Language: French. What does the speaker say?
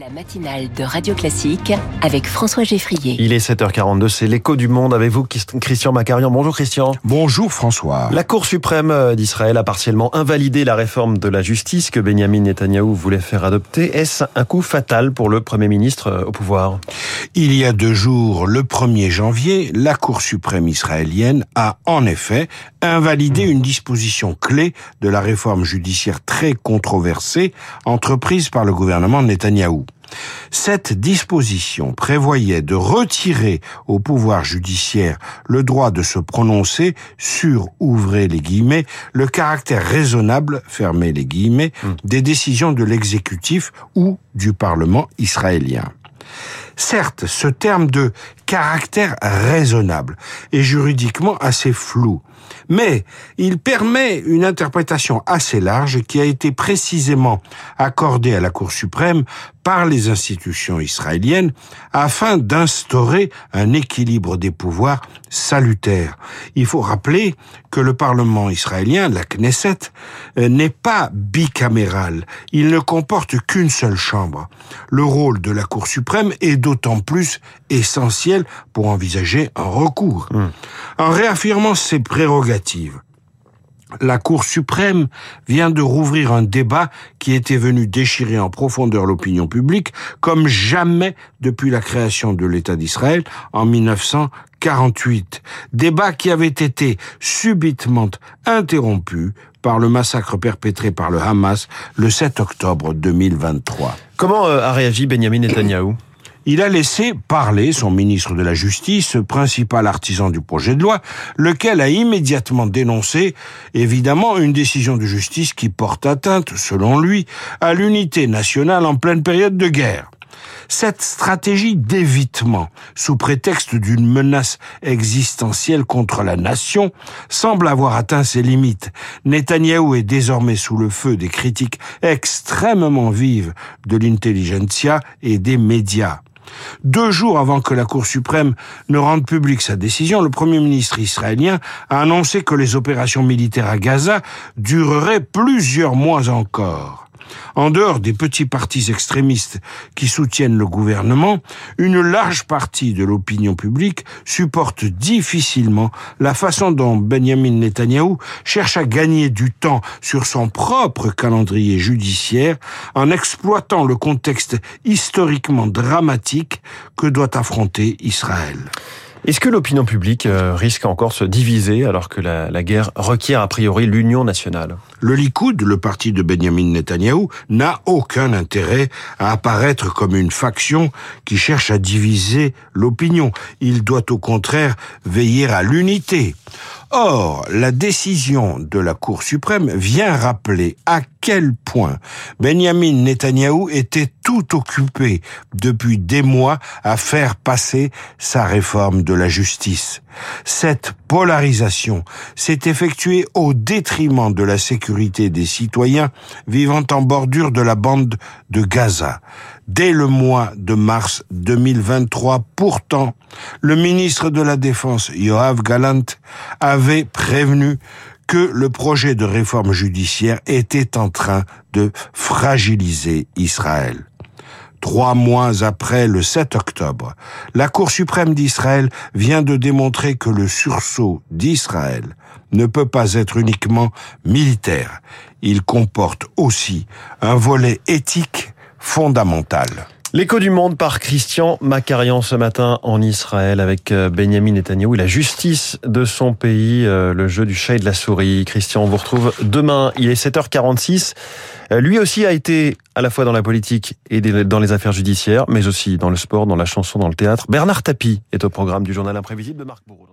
La matinale de Radio Classique avec François Geffrier. Il est 7h42, c'est l'écho du monde avec vous, Christian Macarian. Bonjour Christian. Bonjour François. La Cour suprême d'Israël a partiellement invalidé la réforme de la justice que Benjamin Netanyahou voulait faire adopter. Est-ce un coup fatal pour le Premier ministre euh, au pouvoir? Il y a deux jours, le 1er janvier, la Cour suprême israélienne a en effet invalidé une disposition clé de la réforme judiciaire très controversée entreprise par le gouvernement Netanyahou. Cette disposition prévoyait de retirer au pouvoir judiciaire le droit de se prononcer sur, ouvrez les guillemets, le caractère raisonnable, fermez les guillemets, hmm. des décisions de l'exécutif ou du Parlement israélien. Certes, ce terme de caractère raisonnable est juridiquement assez flou, mais il permet une interprétation assez large qui a été précisément accordée à la Cour suprême par les institutions israéliennes afin d'instaurer un équilibre des pouvoirs salutaire. Il faut rappeler que le Parlement israélien, la Knesset, n'est pas bicaméral. Il ne comporte qu'une seule chambre. Le rôle de la Cour suprême est d'autant plus essentiel pour envisager un recours. Hmm. En réaffirmant ses prérogatives, la Cour suprême vient de rouvrir un débat qui était venu déchirer en profondeur l'opinion publique comme jamais depuis la création de l'État d'Israël en 1948. Débat qui avait été subitement interrompu par le massacre perpétré par le Hamas le 7 octobre 2023. Comment euh, a réagi Benjamin Netanyahou? Il a laissé parler son ministre de la Justice, principal artisan du projet de loi, lequel a immédiatement dénoncé, évidemment, une décision de justice qui porte atteinte, selon lui, à l'unité nationale en pleine période de guerre. Cette stratégie d'évitement, sous prétexte d'une menace existentielle contre la nation, semble avoir atteint ses limites. Netanyahou est désormais sous le feu des critiques extrêmement vives de l'intelligentsia et des médias. Deux jours avant que la Cour suprême ne rende publique sa décision, le Premier ministre israélien a annoncé que les opérations militaires à Gaza dureraient plusieurs mois encore. En dehors des petits partis extrémistes qui soutiennent le gouvernement, une large partie de l'opinion publique supporte difficilement la façon dont Benjamin Netanyahou cherche à gagner du temps sur son propre calendrier judiciaire en exploitant le contexte historiquement dramatique que doit affronter Israël. Est-ce que l'opinion publique euh, risque encore de se diviser alors que la, la guerre requiert a priori l'union nationale? Le Likoud, le parti de Benjamin Netanyahou, n'a aucun intérêt à apparaître comme une faction qui cherche à diviser l'opinion. Il doit au contraire veiller à l'unité. Or, la décision de la Cour suprême vient rappeler à quel point Benjamin Netanyahou était tout occupé depuis des mois à faire passer sa réforme de la justice. Cette polarisation s'est effectuée au détriment de la sécurité des citoyens vivant en bordure de la bande de Gaza. Dès le mois de mars 2023, pourtant, le ministre de la Défense, Yoav Galant, avait prévenu que le projet de réforme judiciaire était en train de fragiliser Israël. Trois mois après le 7 octobre, la Cour suprême d'Israël vient de démontrer que le sursaut d'Israël ne peut pas être uniquement militaire. Il comporte aussi un volet éthique fondamental. L'écho du monde par Christian Macarian ce matin en Israël avec euh, Benjamin Netanyahu et la justice de son pays, euh, le jeu du chat et de la souris. Christian, on vous retrouve demain, il est 7h46. Euh, lui aussi a été à la fois dans la politique et dans les affaires judiciaires, mais aussi dans le sport, dans la chanson, dans le théâtre. Bernard Tapie est au programme du journal imprévisible de Marc Bourreau.